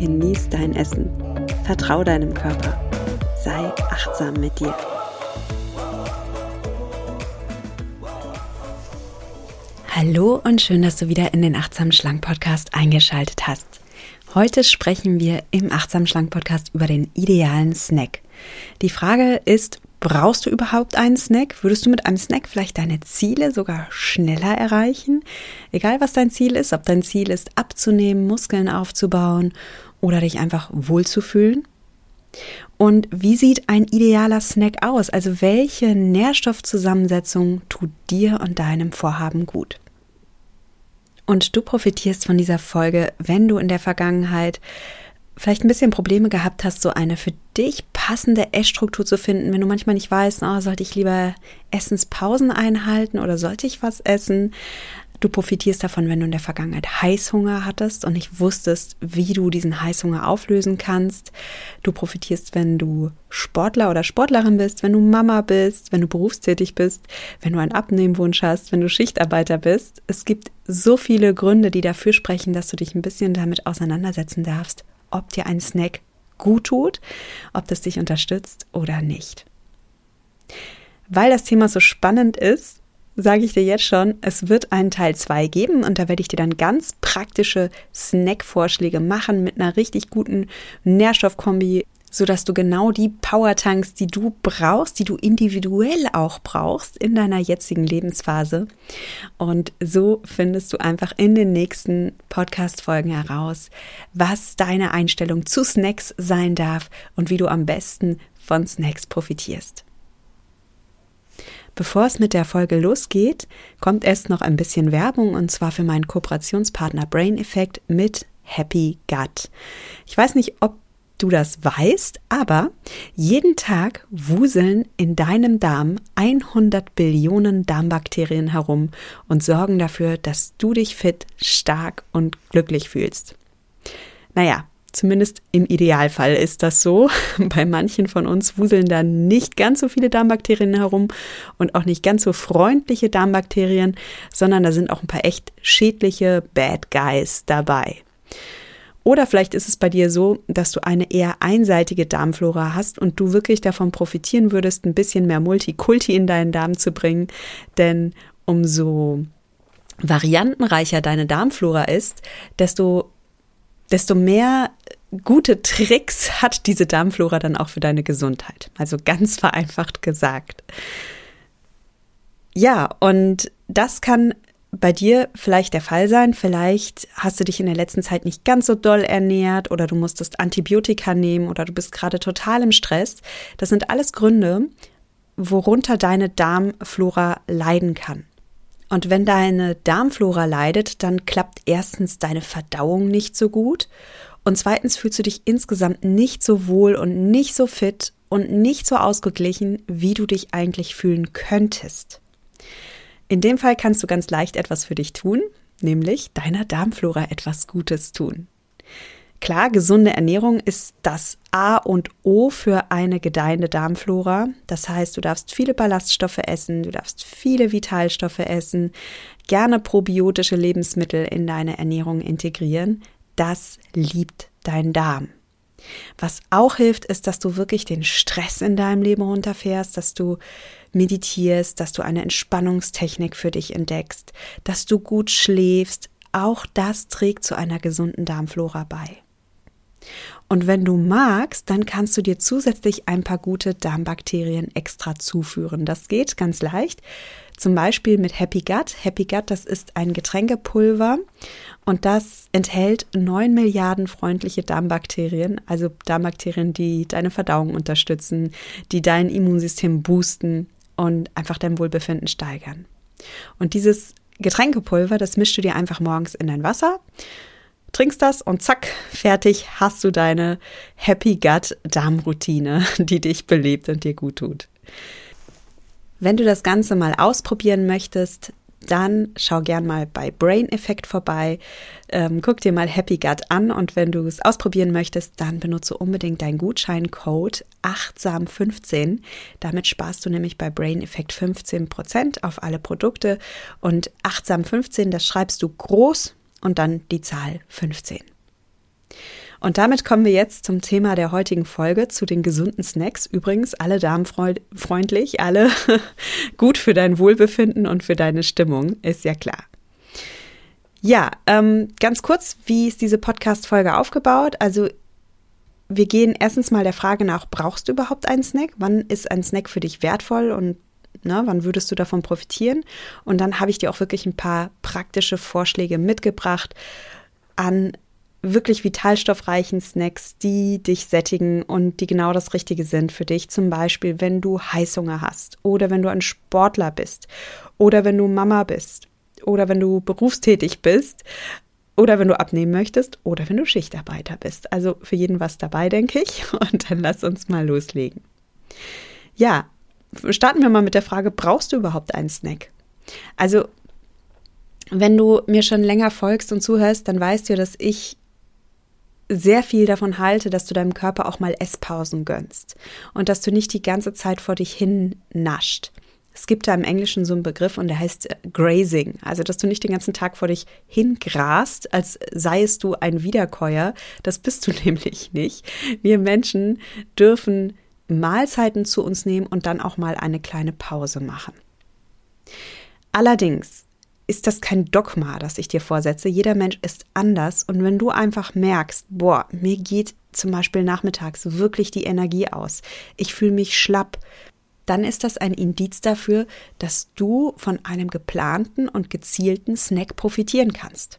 genieß dein Essen, vertrau deinem Körper, sei achtsam mit dir. Hallo und schön, dass du wieder in den Achtsam Schlank Podcast eingeschaltet hast. Heute sprechen wir im Achtsam Schlank Podcast über den idealen Snack. Die Frage ist, brauchst du überhaupt einen Snack? Würdest du mit einem Snack vielleicht deine Ziele sogar schneller erreichen? Egal was dein Ziel ist, ob dein Ziel ist, abzunehmen, Muskeln aufzubauen oder dich einfach wohlzufühlen. Und wie sieht ein idealer Snack aus? Also welche Nährstoffzusammensetzung tut dir und deinem Vorhaben gut? Und du profitierst von dieser Folge, wenn du in der Vergangenheit vielleicht ein bisschen Probleme gehabt hast, so eine für dich passende Essstruktur zu finden, wenn du manchmal nicht weißt, oh, sollte ich lieber Essenspausen einhalten oder sollte ich was essen? Du profitierst davon, wenn du in der Vergangenheit Heißhunger hattest und nicht wusstest, wie du diesen Heißhunger auflösen kannst. Du profitierst, wenn du Sportler oder Sportlerin bist, wenn du Mama bist, wenn du berufstätig bist, wenn du einen Abnehmwunsch hast, wenn du Schichtarbeiter bist. Es gibt so viele Gründe, die dafür sprechen, dass du dich ein bisschen damit auseinandersetzen darfst, ob dir ein Snack gut tut, ob das dich unterstützt oder nicht. Weil das Thema so spannend ist, sage ich dir jetzt schon, es wird einen Teil 2 geben und da werde ich dir dann ganz praktische Snack-Vorschläge machen mit einer richtig guten Nährstoffkombi, sodass du genau die Power tankst, die du brauchst, die du individuell auch brauchst in deiner jetzigen Lebensphase. Und so findest du einfach in den nächsten Podcast-Folgen heraus, was deine Einstellung zu Snacks sein darf und wie du am besten von Snacks profitierst. Bevor es mit der Folge losgeht, kommt erst noch ein bisschen Werbung und zwar für meinen Kooperationspartner Brain Effect mit Happy Gut. Ich weiß nicht, ob du das weißt, aber jeden Tag wuseln in deinem Darm 100 Billionen Darmbakterien herum und sorgen dafür, dass du dich fit, stark und glücklich fühlst. Naja, Zumindest im Idealfall ist das so. Bei manchen von uns wuseln da nicht ganz so viele Darmbakterien herum und auch nicht ganz so freundliche Darmbakterien, sondern da sind auch ein paar echt schädliche Bad Guys dabei. Oder vielleicht ist es bei dir so, dass du eine eher einseitige Darmflora hast und du wirklich davon profitieren würdest, ein bisschen mehr Multikulti in deinen Darm zu bringen. Denn umso variantenreicher deine Darmflora ist, desto desto mehr gute Tricks hat diese Darmflora dann auch für deine Gesundheit. Also ganz vereinfacht gesagt. Ja, und das kann bei dir vielleicht der Fall sein. Vielleicht hast du dich in der letzten Zeit nicht ganz so doll ernährt oder du musstest Antibiotika nehmen oder du bist gerade total im Stress. Das sind alles Gründe, worunter deine Darmflora leiden kann. Und wenn deine Darmflora leidet, dann klappt erstens deine Verdauung nicht so gut und zweitens fühlst du dich insgesamt nicht so wohl und nicht so fit und nicht so ausgeglichen, wie du dich eigentlich fühlen könntest. In dem Fall kannst du ganz leicht etwas für dich tun, nämlich deiner Darmflora etwas Gutes tun. Klar, gesunde Ernährung ist das A und O für eine gedeihende Darmflora. Das heißt, du darfst viele Ballaststoffe essen, du darfst viele Vitalstoffe essen, gerne probiotische Lebensmittel in deine Ernährung integrieren. Das liebt dein Darm. Was auch hilft, ist, dass du wirklich den Stress in deinem Leben runterfährst, dass du meditierst, dass du eine Entspannungstechnik für dich entdeckst, dass du gut schläfst. Auch das trägt zu einer gesunden Darmflora bei. Und wenn du magst, dann kannst du dir zusätzlich ein paar gute Darmbakterien extra zuführen. Das geht ganz leicht. Zum Beispiel mit Happy Gut. Happy Gut, das ist ein Getränkepulver und das enthält 9 Milliarden freundliche Darmbakterien, also Darmbakterien, die deine Verdauung unterstützen, die dein Immunsystem boosten und einfach dein Wohlbefinden steigern. Und dieses Getränkepulver, das mischst du dir einfach morgens in dein Wasser trinkst das und zack, fertig hast du deine Happy Gut Darmroutine, die dich belebt und dir gut tut. Wenn du das Ganze mal ausprobieren möchtest, dann schau gern mal bei Brain Effect vorbei. Ähm, guck dir mal Happy Gut an und wenn du es ausprobieren möchtest, dann benutze unbedingt deinen Gutscheincode achtsam15. Damit sparst du nämlich bei Brain Effect 15% auf alle Produkte und achtsam15, das schreibst du groß und dann die Zahl 15. Und damit kommen wir jetzt zum Thema der heutigen Folge, zu den gesunden Snacks. Übrigens, alle darmfreundlich, alle gut für dein Wohlbefinden und für deine Stimmung, ist ja klar. Ja, ähm, ganz kurz, wie ist diese Podcast-Folge aufgebaut? Also, wir gehen erstens mal der Frage nach, brauchst du überhaupt einen Snack? Wann ist ein Snack für dich wertvoll und na, wann würdest du davon profitieren? Und dann habe ich dir auch wirklich ein paar praktische Vorschläge mitgebracht an wirklich vitalstoffreichen Snacks, die dich sättigen und die genau das Richtige sind für dich. Zum Beispiel, wenn du Heißhunger hast oder wenn du ein Sportler bist oder wenn du Mama bist oder wenn du berufstätig bist oder wenn du abnehmen möchtest oder wenn du Schichtarbeiter bist. Also für jeden was dabei, denke ich. Und dann lass uns mal loslegen. Ja, starten wir mal mit der Frage, brauchst du überhaupt einen Snack? Also wenn du mir schon länger folgst und zuhörst, dann weißt du, dass ich sehr viel davon halte, dass du deinem Körper auch mal Esspausen gönnst und dass du nicht die ganze Zeit vor dich hin nascht. Es gibt da im Englischen so einen Begriff und der heißt äh, Grazing, also dass du nicht den ganzen Tag vor dich hingrast, als seiest du ein Wiederkäuer. Das bist du nämlich nicht. Wir Menschen dürfen Mahlzeiten zu uns nehmen und dann auch mal eine kleine Pause machen. Allerdings ist das kein Dogma, das ich dir vorsetze. Jeder Mensch ist anders. Und wenn du einfach merkst, boah, mir geht zum Beispiel nachmittags wirklich die Energie aus, ich fühle mich schlapp, dann ist das ein Indiz dafür, dass du von einem geplanten und gezielten Snack profitieren kannst.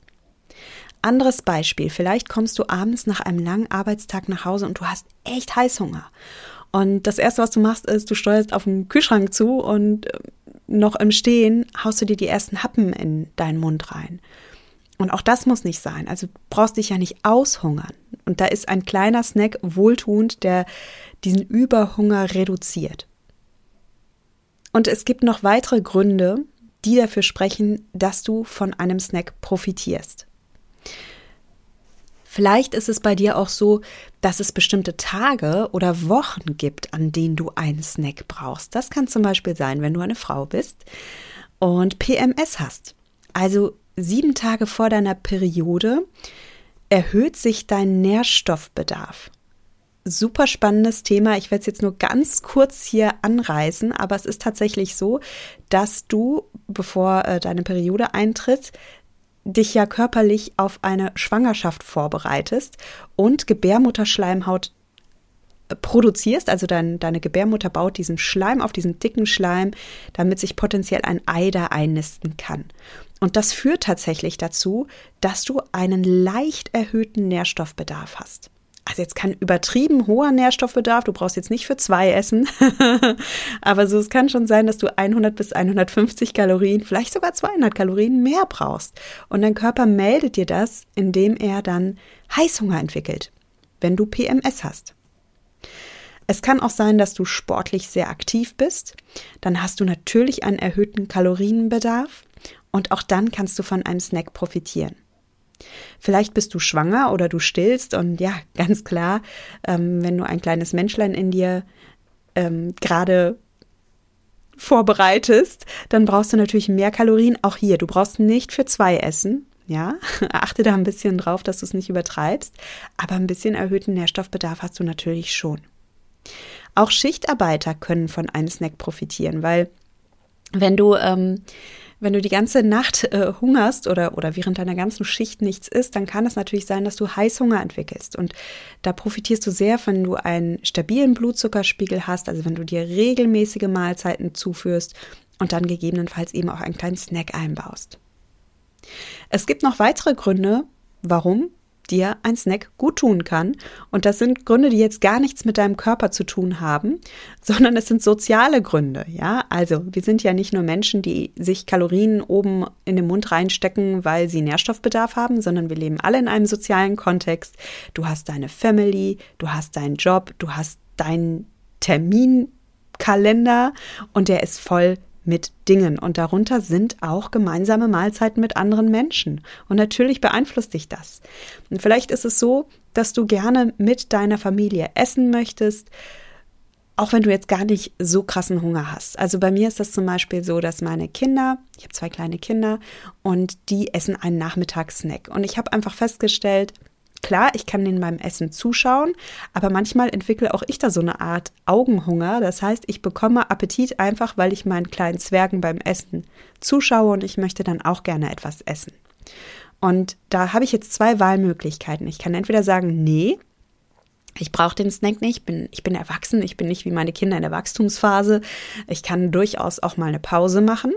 Anderes Beispiel, vielleicht kommst du abends nach einem langen Arbeitstag nach Hause und du hast echt Heißhunger. Und das Erste, was du machst, ist, du steuerst auf den Kühlschrank zu und äh, noch im Stehen haust du dir die ersten Happen in deinen Mund rein. Und auch das muss nicht sein. Also brauchst dich ja nicht aushungern. Und da ist ein kleiner Snack wohltuend, der diesen Überhunger reduziert. Und es gibt noch weitere Gründe, die dafür sprechen, dass du von einem Snack profitierst. Vielleicht ist es bei dir auch so, dass es bestimmte Tage oder Wochen gibt, an denen du einen Snack brauchst. Das kann zum Beispiel sein, wenn du eine Frau bist und PMS hast. Also sieben Tage vor deiner Periode erhöht sich dein Nährstoffbedarf. Super spannendes Thema. Ich werde es jetzt nur ganz kurz hier anreißen, aber es ist tatsächlich so, dass du, bevor äh, deine Periode eintritt, dich ja körperlich auf eine Schwangerschaft vorbereitest und Gebärmutterschleimhaut äh, produzierst, also dein, deine Gebärmutter baut diesen Schleim auf diesen dicken Schleim, damit sich potenziell ein Ei da einnisten kann. Und das führt tatsächlich dazu, dass du einen leicht erhöhten Nährstoffbedarf hast also jetzt kein übertrieben hoher Nährstoffbedarf, du brauchst jetzt nicht für zwei essen, aber so es kann schon sein, dass du 100 bis 150 Kalorien, vielleicht sogar 200 Kalorien mehr brauchst. Und dein Körper meldet dir das, indem er dann Heißhunger entwickelt, wenn du PMS hast. Es kann auch sein, dass du sportlich sehr aktiv bist. Dann hast du natürlich einen erhöhten Kalorienbedarf und auch dann kannst du von einem Snack profitieren. Vielleicht bist du schwanger oder du stillst und ja, ganz klar, ähm, wenn du ein kleines Menschlein in dir ähm, gerade vorbereitest, dann brauchst du natürlich mehr Kalorien. Auch hier, du brauchst nicht für zwei essen. Ja, achte da ein bisschen drauf, dass du es nicht übertreibst, aber ein bisschen erhöhten Nährstoffbedarf hast du natürlich schon. Auch Schichtarbeiter können von einem Snack profitieren, weil wenn du ähm, wenn du die ganze Nacht äh, hungerst oder, oder während deiner ganzen Schicht nichts isst, dann kann es natürlich sein, dass du Heißhunger entwickelst. Und da profitierst du sehr, wenn du einen stabilen Blutzuckerspiegel hast, also wenn du dir regelmäßige Mahlzeiten zuführst und dann gegebenenfalls eben auch einen kleinen Snack einbaust. Es gibt noch weitere Gründe, warum dir ein Snack gut tun kann. Und das sind Gründe, die jetzt gar nichts mit deinem Körper zu tun haben, sondern es sind soziale Gründe. Ja, also wir sind ja nicht nur Menschen, die sich Kalorien oben in den Mund reinstecken, weil sie Nährstoffbedarf haben, sondern wir leben alle in einem sozialen Kontext. Du hast deine Family, du hast deinen Job, du hast deinen Terminkalender und der ist voll mit Dingen und darunter sind auch gemeinsame Mahlzeiten mit anderen Menschen. Und natürlich beeinflusst dich das. Und vielleicht ist es so, dass du gerne mit deiner Familie essen möchtest, auch wenn du jetzt gar nicht so krassen Hunger hast. Also bei mir ist das zum Beispiel so, dass meine Kinder, ich habe zwei kleine Kinder und die essen einen Nachmittagssnack. Und ich habe einfach festgestellt, Klar, ich kann denen beim Essen zuschauen, aber manchmal entwickle auch ich da so eine Art Augenhunger. Das heißt, ich bekomme Appetit einfach, weil ich meinen kleinen Zwergen beim Essen zuschaue und ich möchte dann auch gerne etwas essen. Und da habe ich jetzt zwei Wahlmöglichkeiten. Ich kann entweder sagen, nee, ich brauche den Snack nicht, ich bin, ich bin erwachsen, ich bin nicht wie meine Kinder in der Wachstumsphase. Ich kann durchaus auch mal eine Pause machen.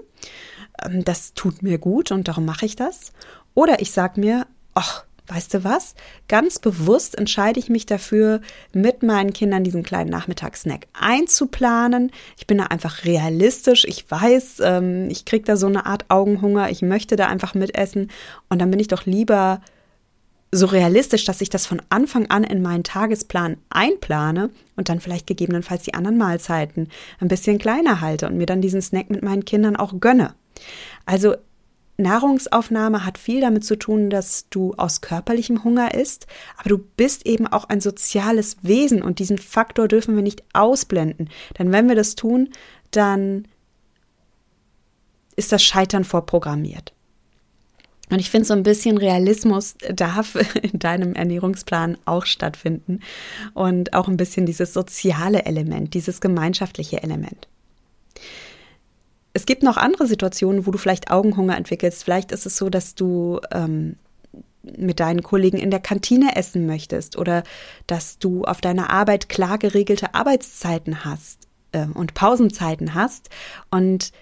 Ähm, das tut mir gut und darum mache ich das. Oder ich sage mir, ach, weißt du was? Ganz bewusst entscheide ich mich dafür, mit meinen Kindern diesen kleinen Nachmittagssnack einzuplanen. Ich bin da einfach realistisch. Ich weiß, ähm, ich kriege da so eine Art Augenhunger. Ich möchte da einfach mitessen. Und dann bin ich doch lieber so realistisch, dass ich das von Anfang an in meinen Tagesplan einplane und dann vielleicht gegebenenfalls die anderen Mahlzeiten ein bisschen kleiner halte und mir dann diesen Snack mit meinen Kindern auch gönne. Also Nahrungsaufnahme hat viel damit zu tun, dass du aus körperlichem Hunger isst, aber du bist eben auch ein soziales Wesen und diesen Faktor dürfen wir nicht ausblenden. Denn wenn wir das tun, dann ist das Scheitern vorprogrammiert. Und ich finde, so ein bisschen Realismus darf in deinem Ernährungsplan auch stattfinden und auch ein bisschen dieses soziale Element, dieses gemeinschaftliche Element. Es gibt noch andere Situationen, wo du vielleicht Augenhunger entwickelst. Vielleicht ist es so, dass du ähm, mit deinen Kollegen in der Kantine essen möchtest oder dass du auf deiner Arbeit klar geregelte Arbeitszeiten hast äh, und Pausenzeiten hast und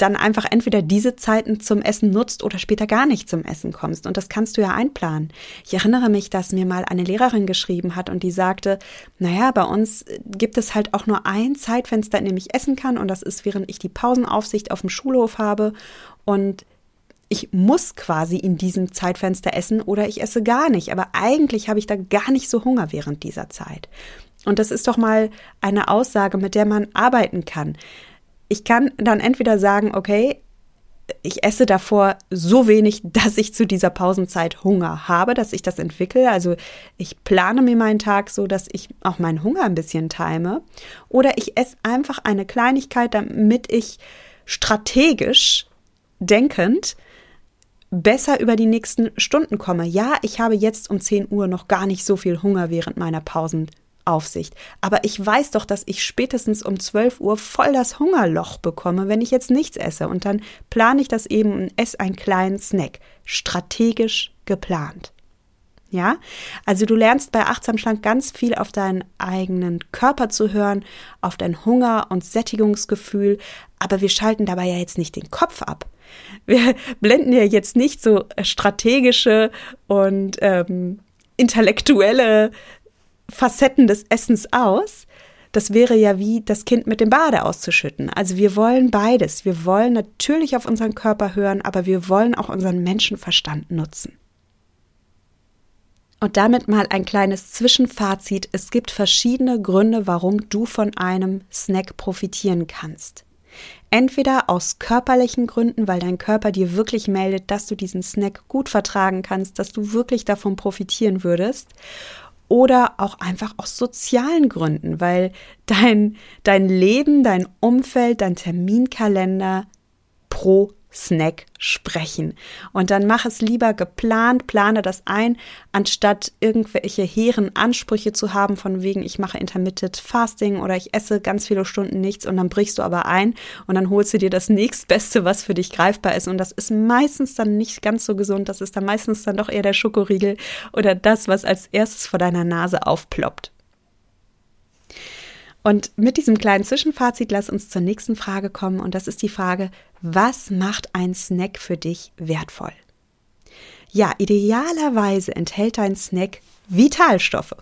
dann einfach entweder diese Zeiten zum Essen nutzt oder später gar nicht zum Essen kommst. Und das kannst du ja einplanen. Ich erinnere mich, dass mir mal eine Lehrerin geschrieben hat und die sagte, naja, bei uns gibt es halt auch nur ein Zeitfenster, in dem ich essen kann und das ist, während ich die Pausenaufsicht auf dem Schulhof habe und ich muss quasi in diesem Zeitfenster essen oder ich esse gar nicht. Aber eigentlich habe ich da gar nicht so Hunger während dieser Zeit. Und das ist doch mal eine Aussage, mit der man arbeiten kann ich kann dann entweder sagen, okay, ich esse davor so wenig, dass ich zu dieser Pausenzeit Hunger habe, dass ich das entwickle. Also ich plane mir meinen Tag so, dass ich auch meinen Hunger ein bisschen time. Oder ich esse einfach eine Kleinigkeit, damit ich strategisch denkend besser über die nächsten Stunden komme. Ja, ich habe jetzt um 10 Uhr noch gar nicht so viel Hunger während meiner Pausen Aufsicht. Aber ich weiß doch, dass ich spätestens um 12 Uhr voll das Hungerloch bekomme, wenn ich jetzt nichts esse. Und dann plane ich das eben und esse einen kleinen Snack. Strategisch geplant. Ja, also du lernst bei Achtsam Schlank ganz viel auf deinen eigenen Körper zu hören, auf dein Hunger- und Sättigungsgefühl, aber wir schalten dabei ja jetzt nicht den Kopf ab. Wir blenden ja jetzt nicht so strategische und ähm, intellektuelle Facetten des Essens aus. Das wäre ja wie das Kind mit dem Bade auszuschütten. Also wir wollen beides. Wir wollen natürlich auf unseren Körper hören, aber wir wollen auch unseren Menschenverstand nutzen. Und damit mal ein kleines Zwischenfazit. Es gibt verschiedene Gründe, warum du von einem Snack profitieren kannst. Entweder aus körperlichen Gründen, weil dein Körper dir wirklich meldet, dass du diesen Snack gut vertragen kannst, dass du wirklich davon profitieren würdest oder auch einfach aus sozialen Gründen, weil dein, dein Leben, dein Umfeld, dein Terminkalender pro Snack sprechen. Und dann mach es lieber geplant, plane das ein, anstatt irgendwelche hehren Ansprüche zu haben, von wegen, ich mache Intermittent Fasting oder ich esse ganz viele Stunden nichts und dann brichst du aber ein und dann holst du dir das nächstbeste, was für dich greifbar ist. Und das ist meistens dann nicht ganz so gesund. Das ist dann meistens dann doch eher der Schokoriegel oder das, was als erstes vor deiner Nase aufploppt. Und mit diesem kleinen Zwischenfazit lass uns zur nächsten Frage kommen und das ist die Frage, was macht ein Snack für dich wertvoll? Ja, idealerweise enthält dein Snack Vitalstoffe.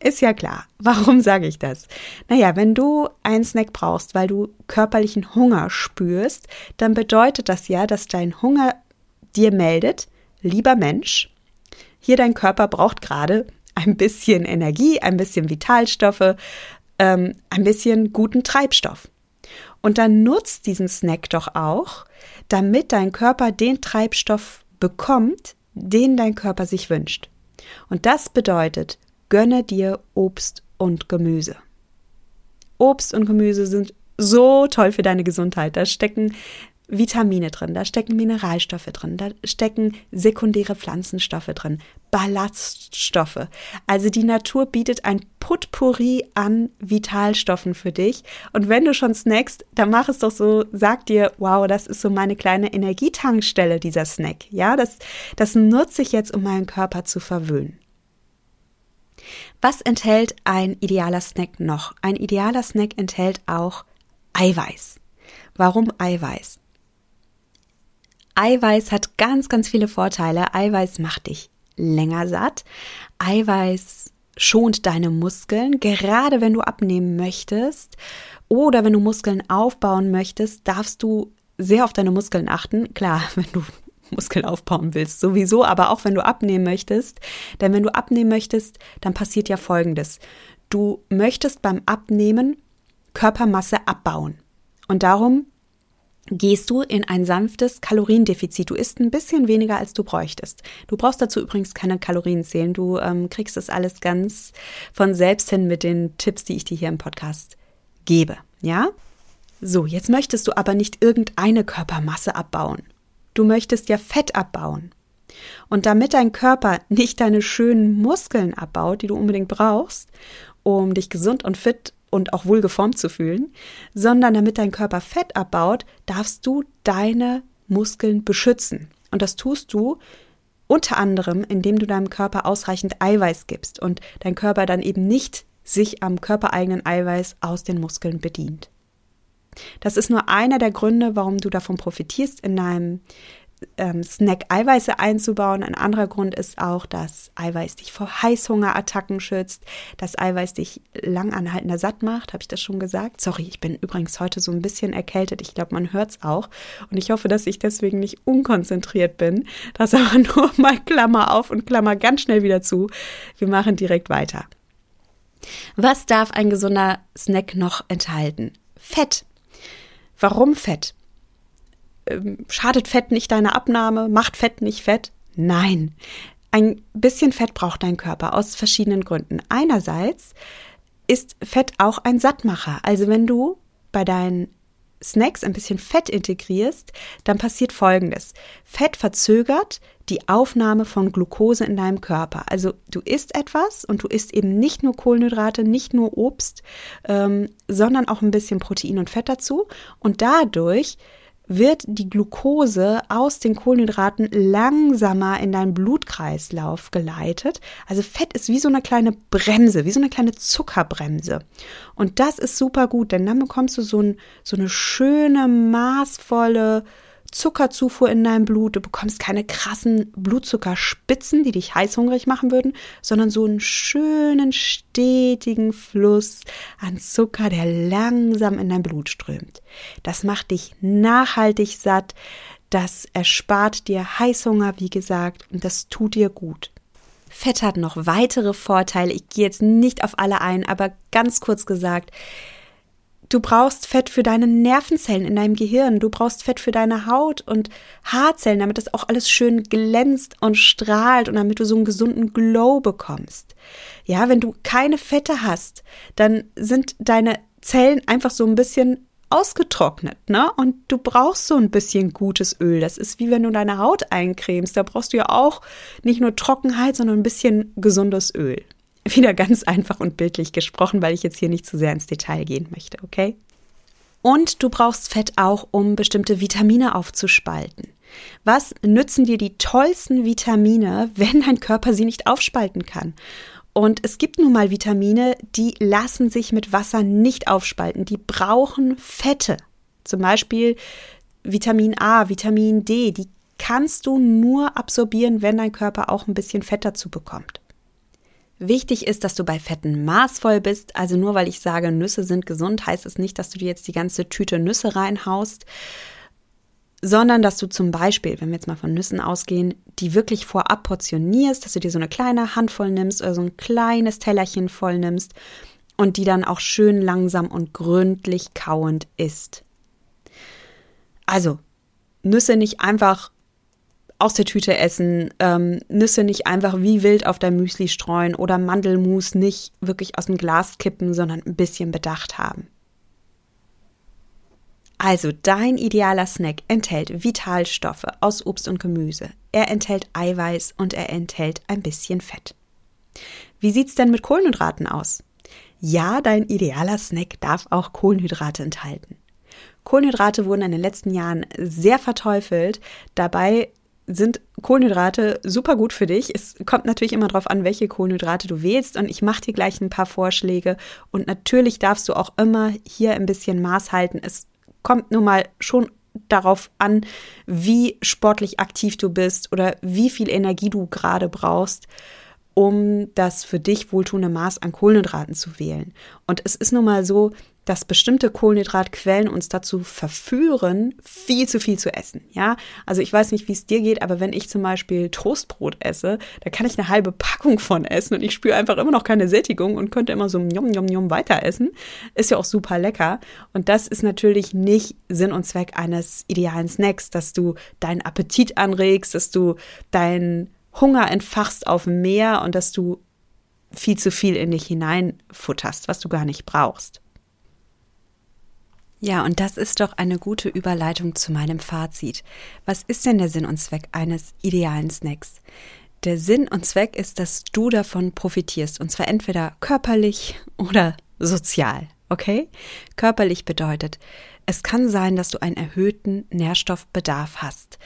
Ist ja klar. Warum sage ich das? Naja, wenn du einen Snack brauchst, weil du körperlichen Hunger spürst, dann bedeutet das ja, dass dein Hunger dir meldet, lieber Mensch, hier dein Körper braucht gerade ein bisschen Energie, ein bisschen Vitalstoffe, ähm, ein bisschen guten Treibstoff. Und dann nutzt diesen Snack doch auch, damit dein Körper den Treibstoff bekommt, den dein Körper sich wünscht. Und das bedeutet, gönne dir Obst und Gemüse. Obst und Gemüse sind so toll für deine Gesundheit. Da stecken Vitamine drin, da stecken Mineralstoffe drin, da stecken sekundäre Pflanzenstoffe drin, Ballaststoffe. Also die Natur bietet ein Potpourri an Vitalstoffen für dich. Und wenn du schon snackst, dann mach es doch so, sag dir, wow, das ist so meine kleine Energietankstelle, dieser Snack. Ja, das, das nutze ich jetzt, um meinen Körper zu verwöhnen. Was enthält ein idealer Snack noch? Ein idealer Snack enthält auch Eiweiß. Warum Eiweiß? Eiweiß hat ganz, ganz viele Vorteile. Eiweiß macht dich länger satt. Eiweiß schont deine Muskeln, gerade wenn du abnehmen möchtest oder wenn du Muskeln aufbauen möchtest, darfst du sehr auf deine Muskeln achten. Klar, wenn du Muskeln aufbauen willst, sowieso, aber auch wenn du abnehmen möchtest. Denn wenn du abnehmen möchtest, dann passiert ja Folgendes. Du möchtest beim Abnehmen Körpermasse abbauen. Und darum gehst du in ein sanftes Kaloriendefizit. Du isst ein bisschen weniger, als du bräuchtest. Du brauchst dazu übrigens keine Kalorien zählen. Du ähm, kriegst das alles ganz von selbst hin mit den Tipps, die ich dir hier im Podcast gebe. Ja? So, jetzt möchtest du aber nicht irgendeine Körpermasse abbauen. Du möchtest ja Fett abbauen. Und damit dein Körper nicht deine schönen Muskeln abbaut, die du unbedingt brauchst, um dich gesund und fit und auch wohlgeformt zu fühlen, sondern damit dein Körper Fett abbaut, darfst du deine Muskeln beschützen. Und das tust du unter anderem, indem du deinem Körper ausreichend Eiweiß gibst und dein Körper dann eben nicht sich am körpereigenen Eiweiß aus den Muskeln bedient. Das ist nur einer der Gründe, warum du davon profitierst, in deinem ähm, Snack Eiweiße einzubauen. Ein anderer Grund ist auch, dass Eiweiß dich vor Heißhungerattacken schützt, dass Eiweiß dich langanhaltender satt macht. Habe ich das schon gesagt? Sorry, ich bin übrigens heute so ein bisschen erkältet. Ich glaube, man hört es auch. Und ich hoffe, dass ich deswegen nicht unkonzentriert bin. Das aber nur mal Klammer auf und Klammer ganz schnell wieder zu. Wir machen direkt weiter. Was darf ein gesunder Snack noch enthalten? Fett. Warum Fett? Ähm, schadet Fett nicht deine Abnahme? Macht Fett nicht Fett? Nein. Ein bisschen Fett braucht dein Körper aus verschiedenen Gründen. Einerseits ist Fett auch ein Sattmacher. Also wenn du bei deinen Snacks ein bisschen Fett integrierst, dann passiert Folgendes. Fett verzögert die Aufnahme von Glucose in deinem Körper. Also du isst etwas und du isst eben nicht nur Kohlenhydrate, nicht nur Obst, ähm, sondern auch ein bisschen Protein und Fett dazu. Und dadurch wird die Glucose aus den Kohlenhydraten langsamer in deinen Blutkreislauf geleitet. Also Fett ist wie so eine kleine Bremse, wie so eine kleine Zuckerbremse. Und das ist super gut, denn dann bekommst du so, ein, so eine schöne, maßvolle Zuckerzufuhr in deinem Blut. Du bekommst keine krassen Blutzuckerspitzen, die dich heißhungrig machen würden, sondern so einen schönen, stetigen Fluss an Zucker, der langsam in dein Blut strömt. Das macht dich nachhaltig satt. Das erspart dir Heißhunger, wie gesagt, und das tut dir gut. Fett hat noch weitere Vorteile. Ich gehe jetzt nicht auf alle ein, aber ganz kurz gesagt, Du brauchst Fett für deine Nervenzellen in deinem Gehirn. Du brauchst Fett für deine Haut und Haarzellen, damit das auch alles schön glänzt und strahlt und damit du so einen gesunden Glow bekommst. Ja, wenn du keine Fette hast, dann sind deine Zellen einfach so ein bisschen ausgetrocknet, ne? Und du brauchst so ein bisschen gutes Öl. Das ist wie wenn du deine Haut eincremst. Da brauchst du ja auch nicht nur Trockenheit, sondern ein bisschen gesundes Öl. Wieder ganz einfach und bildlich gesprochen, weil ich jetzt hier nicht zu sehr ins Detail gehen möchte, okay? Und du brauchst Fett auch, um bestimmte Vitamine aufzuspalten. Was nützen dir die tollsten Vitamine, wenn dein Körper sie nicht aufspalten kann? Und es gibt nun mal Vitamine, die lassen sich mit Wasser nicht aufspalten. Die brauchen Fette. Zum Beispiel Vitamin A, Vitamin D, die kannst du nur absorbieren, wenn dein Körper auch ein bisschen Fett dazu bekommt. Wichtig ist, dass du bei Fetten maßvoll bist. Also nur weil ich sage, Nüsse sind gesund, heißt es nicht, dass du dir jetzt die ganze Tüte Nüsse reinhaust, sondern dass du zum Beispiel, wenn wir jetzt mal von Nüssen ausgehen, die wirklich vorab portionierst, dass du dir so eine kleine Handvoll nimmst oder so ein kleines Tellerchen voll nimmst und die dann auch schön langsam und gründlich kauend isst. Also Nüsse nicht einfach aus der Tüte essen, ähm, Nüsse nicht einfach wie wild auf dein Müsli streuen oder Mandelmus nicht wirklich aus dem Glas kippen, sondern ein bisschen bedacht haben. Also dein idealer Snack enthält Vitalstoffe aus Obst und Gemüse. Er enthält Eiweiß und er enthält ein bisschen Fett. Wie sieht's denn mit Kohlenhydraten aus? Ja, dein idealer Snack darf auch Kohlenhydrate enthalten. Kohlenhydrate wurden in den letzten Jahren sehr verteufelt. Dabei sind Kohlenhydrate super gut für dich. Es kommt natürlich immer darauf an, welche Kohlenhydrate du wählst. Und ich mache dir gleich ein paar Vorschläge. Und natürlich darfst du auch immer hier ein bisschen Maß halten. Es kommt nun mal schon darauf an, wie sportlich aktiv du bist oder wie viel Energie du gerade brauchst um das für dich wohltuende Maß an Kohlenhydraten zu wählen. Und es ist nun mal so, dass bestimmte Kohlenhydratquellen uns dazu verführen, viel zu viel zu essen. Ja, also ich weiß nicht, wie es dir geht, aber wenn ich zum Beispiel Toastbrot esse, da kann ich eine halbe Packung von essen und ich spüre einfach immer noch keine Sättigung und könnte immer so njom, njom, njom weiter essen. Ist ja auch super lecker. Und das ist natürlich nicht Sinn und Zweck eines idealen Snacks, dass du deinen Appetit anregst, dass du dein Hunger entfachst auf mehr und dass du viel zu viel in dich hineinfutterst, was du gar nicht brauchst. Ja, und das ist doch eine gute Überleitung zu meinem Fazit. Was ist denn der Sinn und Zweck eines idealen Snacks? Der Sinn und Zweck ist, dass du davon profitierst, und zwar entweder körperlich oder sozial. Okay? Körperlich bedeutet, es kann sein, dass du einen erhöhten Nährstoffbedarf hast.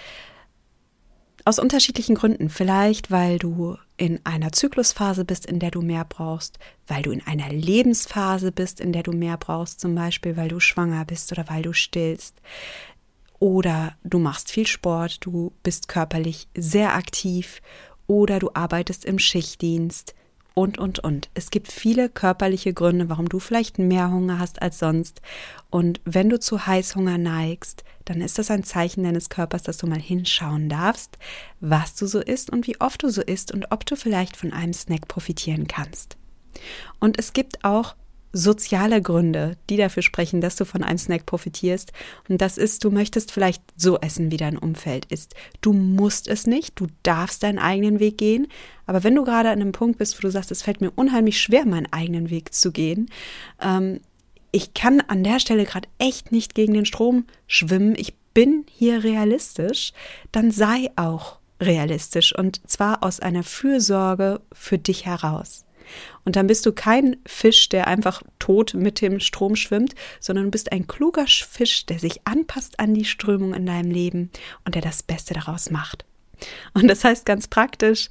Aus unterschiedlichen Gründen. Vielleicht, weil du in einer Zyklusphase bist, in der du mehr brauchst, weil du in einer Lebensphase bist, in der du mehr brauchst, zum Beispiel, weil du schwanger bist oder weil du stillst. Oder du machst viel Sport, du bist körperlich sehr aktiv. Oder du arbeitest im Schichtdienst und, und, und. Es gibt viele körperliche Gründe, warum du vielleicht mehr Hunger hast als sonst. Und wenn du zu Heißhunger neigst, dann ist das ein Zeichen deines Körpers, dass du mal hinschauen darfst, was du so isst und wie oft du so isst und ob du vielleicht von einem Snack profitieren kannst. Und es gibt auch soziale Gründe, die dafür sprechen, dass du von einem Snack profitierst. Und das ist, du möchtest vielleicht so essen, wie dein Umfeld ist. Du musst es nicht, du darfst deinen eigenen Weg gehen. Aber wenn du gerade an einem Punkt bist, wo du sagst, es fällt mir unheimlich schwer, meinen eigenen Weg zu gehen, ähm, ich kann an der Stelle gerade echt nicht gegen den Strom schwimmen, ich bin hier realistisch, dann sei auch realistisch und zwar aus einer Fürsorge für dich heraus. Und dann bist du kein Fisch, der einfach tot mit dem Strom schwimmt, sondern du bist ein kluger Fisch, der sich anpasst an die Strömung in deinem Leben und der das Beste daraus macht. Und das heißt ganz praktisch,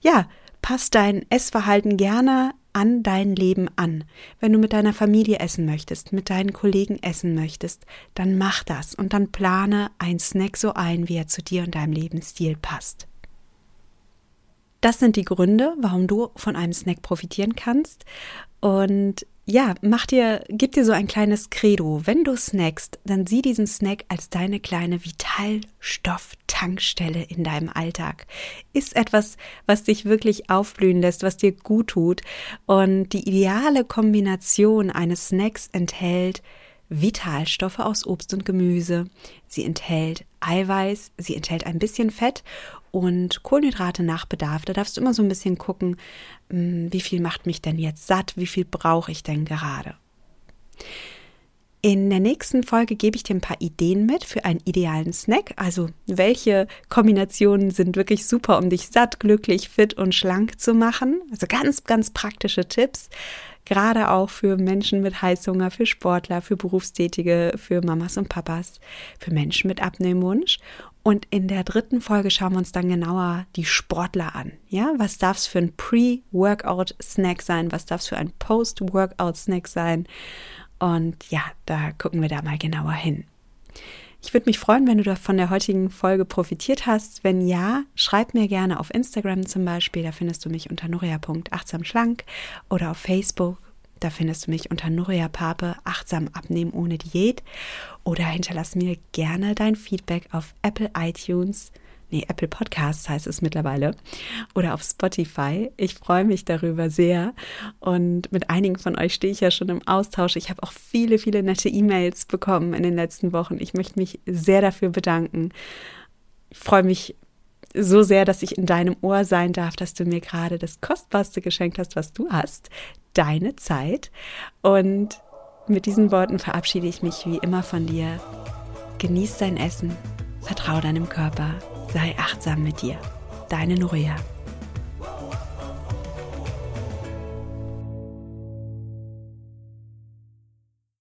ja, passt dein Essverhalten gerne an dein Leben an. Wenn du mit deiner Familie essen möchtest, mit deinen Kollegen essen möchtest, dann mach das und dann plane ein Snack so ein, wie er zu dir und deinem Lebensstil passt. Das sind die Gründe, warum du von einem Snack profitieren kannst. Und ja, mach dir, gib dir so ein kleines Credo. Wenn du snackst, dann sieh diesen Snack als deine kleine Vitalstoff-Tankstelle in deinem Alltag. Ist etwas, was dich wirklich aufblühen lässt, was dir gut tut. Und die ideale Kombination eines Snacks enthält Vitalstoffe aus Obst und Gemüse. Sie enthält Eiweiß, sie enthält ein bisschen Fett und Kohlenhydrate nach Bedarf. Da darfst du immer so ein bisschen gucken, hm, wie viel macht mich denn jetzt satt, wie viel brauche ich denn gerade. In der nächsten Folge gebe ich dir ein paar Ideen mit für einen idealen Snack. Also welche Kombinationen sind wirklich super, um dich satt, glücklich, fit und schlank zu machen. Also ganz, ganz praktische Tipps. Gerade auch für Menschen mit Heißhunger, für Sportler, für Berufstätige, für Mamas und Papas, für Menschen mit Abnehmwunsch. Und in der dritten Folge schauen wir uns dann genauer die Sportler an. Ja, was darf es für ein Pre-Workout-Snack sein? Was darf es für ein Post-Workout-Snack sein? Und ja, da gucken wir da mal genauer hin. Ich würde mich freuen, wenn du von der heutigen Folge profitiert hast. Wenn ja, schreib mir gerne auf Instagram zum Beispiel, da findest du mich unter nuria.achtsamschlank oder auf Facebook, da findest du mich unter Nuria Pape, achtsam abnehmen ohne Diät. Oder hinterlass mir gerne dein Feedback auf Apple iTunes nee, Apple Podcasts heißt es mittlerweile, oder auf Spotify. Ich freue mich darüber sehr und mit einigen von euch stehe ich ja schon im Austausch. Ich habe auch viele, viele nette E-Mails bekommen in den letzten Wochen. Ich möchte mich sehr dafür bedanken. Ich freue mich so sehr, dass ich in deinem Ohr sein darf, dass du mir gerade das Kostbarste geschenkt hast, was du hast, deine Zeit. Und mit diesen Worten verabschiede ich mich wie immer von dir. Genieß dein Essen, vertrau deinem Körper Sei achtsam mit dir. Deine Nuria.